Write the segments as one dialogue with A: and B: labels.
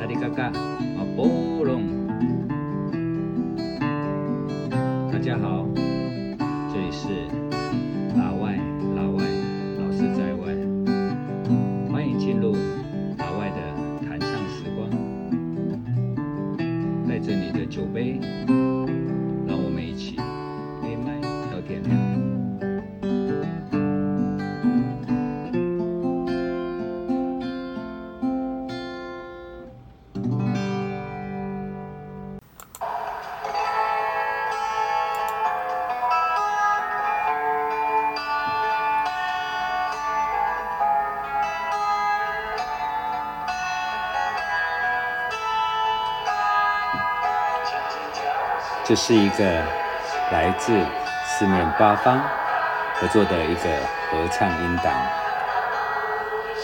A: 萨利嘎嘎，马波隆，大家好，这里是老外，老外，老师在外，欢迎进入老外的谈唱时光，带着你的酒杯，让我们一起这是一个来自四面八方合作的一个合唱音档，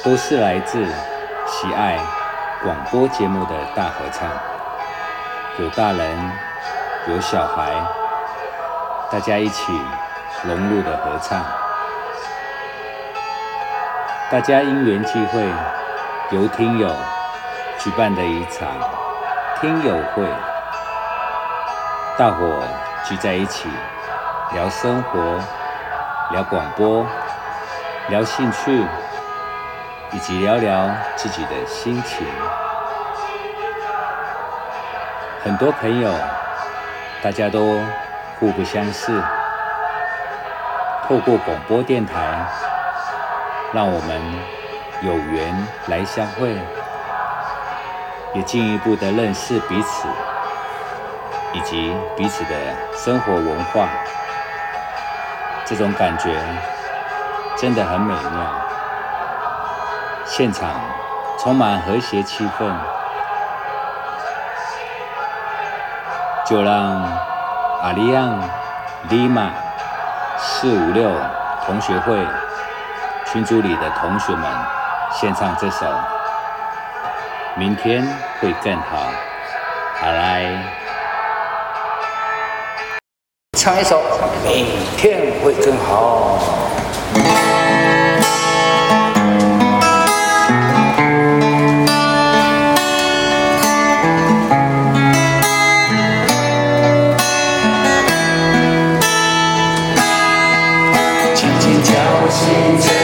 A: 都是来自喜爱广播节目的大合唱，有大人，有小孩，大家一起融入的合唱。大家因缘际会，由听友举办的一场听友会。大伙聚在一起聊生活、聊广播、聊兴趣，以及聊聊自己的心情。很多朋友，大家都互不相识，透过广播电台，让我们有缘来相会，也进一步的认识彼此。以及彼此的生活文化，这种感觉真的很美妙。现场充满和谐气氛，就让阿里昂、丽玛四五六同学会群组里的同学们献唱这首《明天会更好》，好来。唱一首明天会更好。嗯轻轻叫醒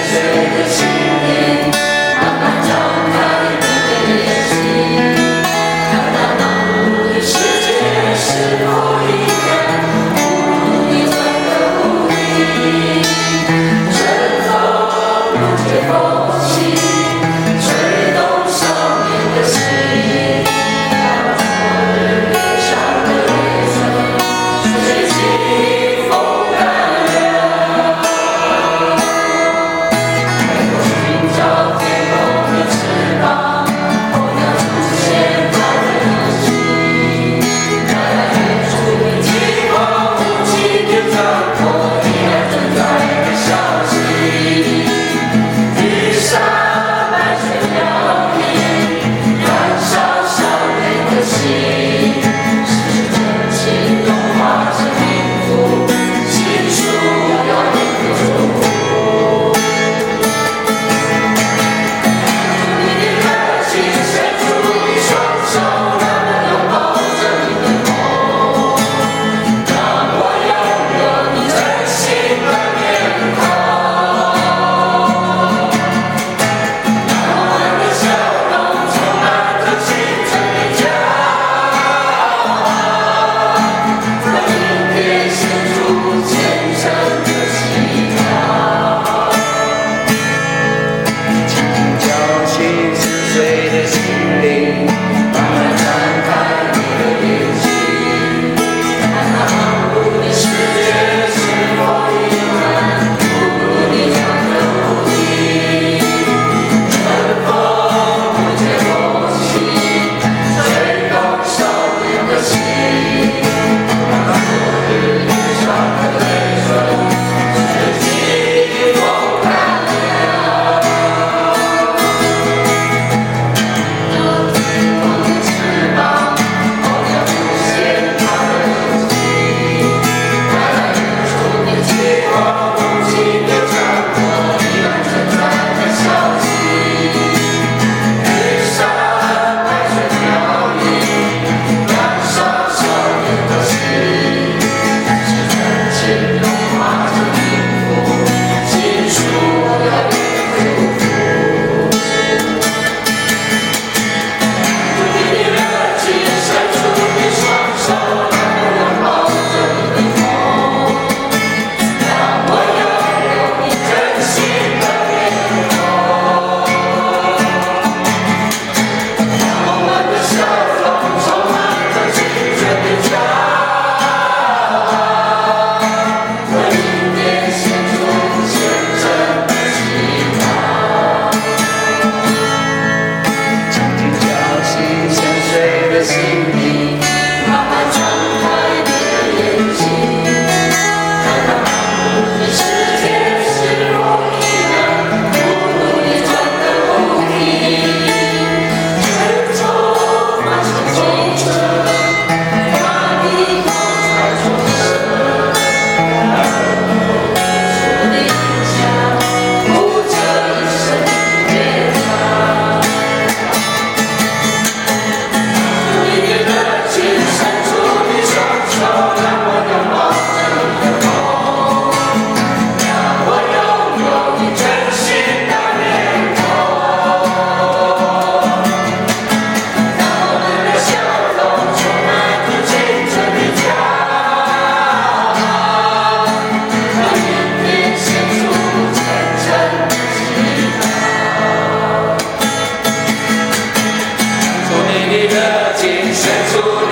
A: canzone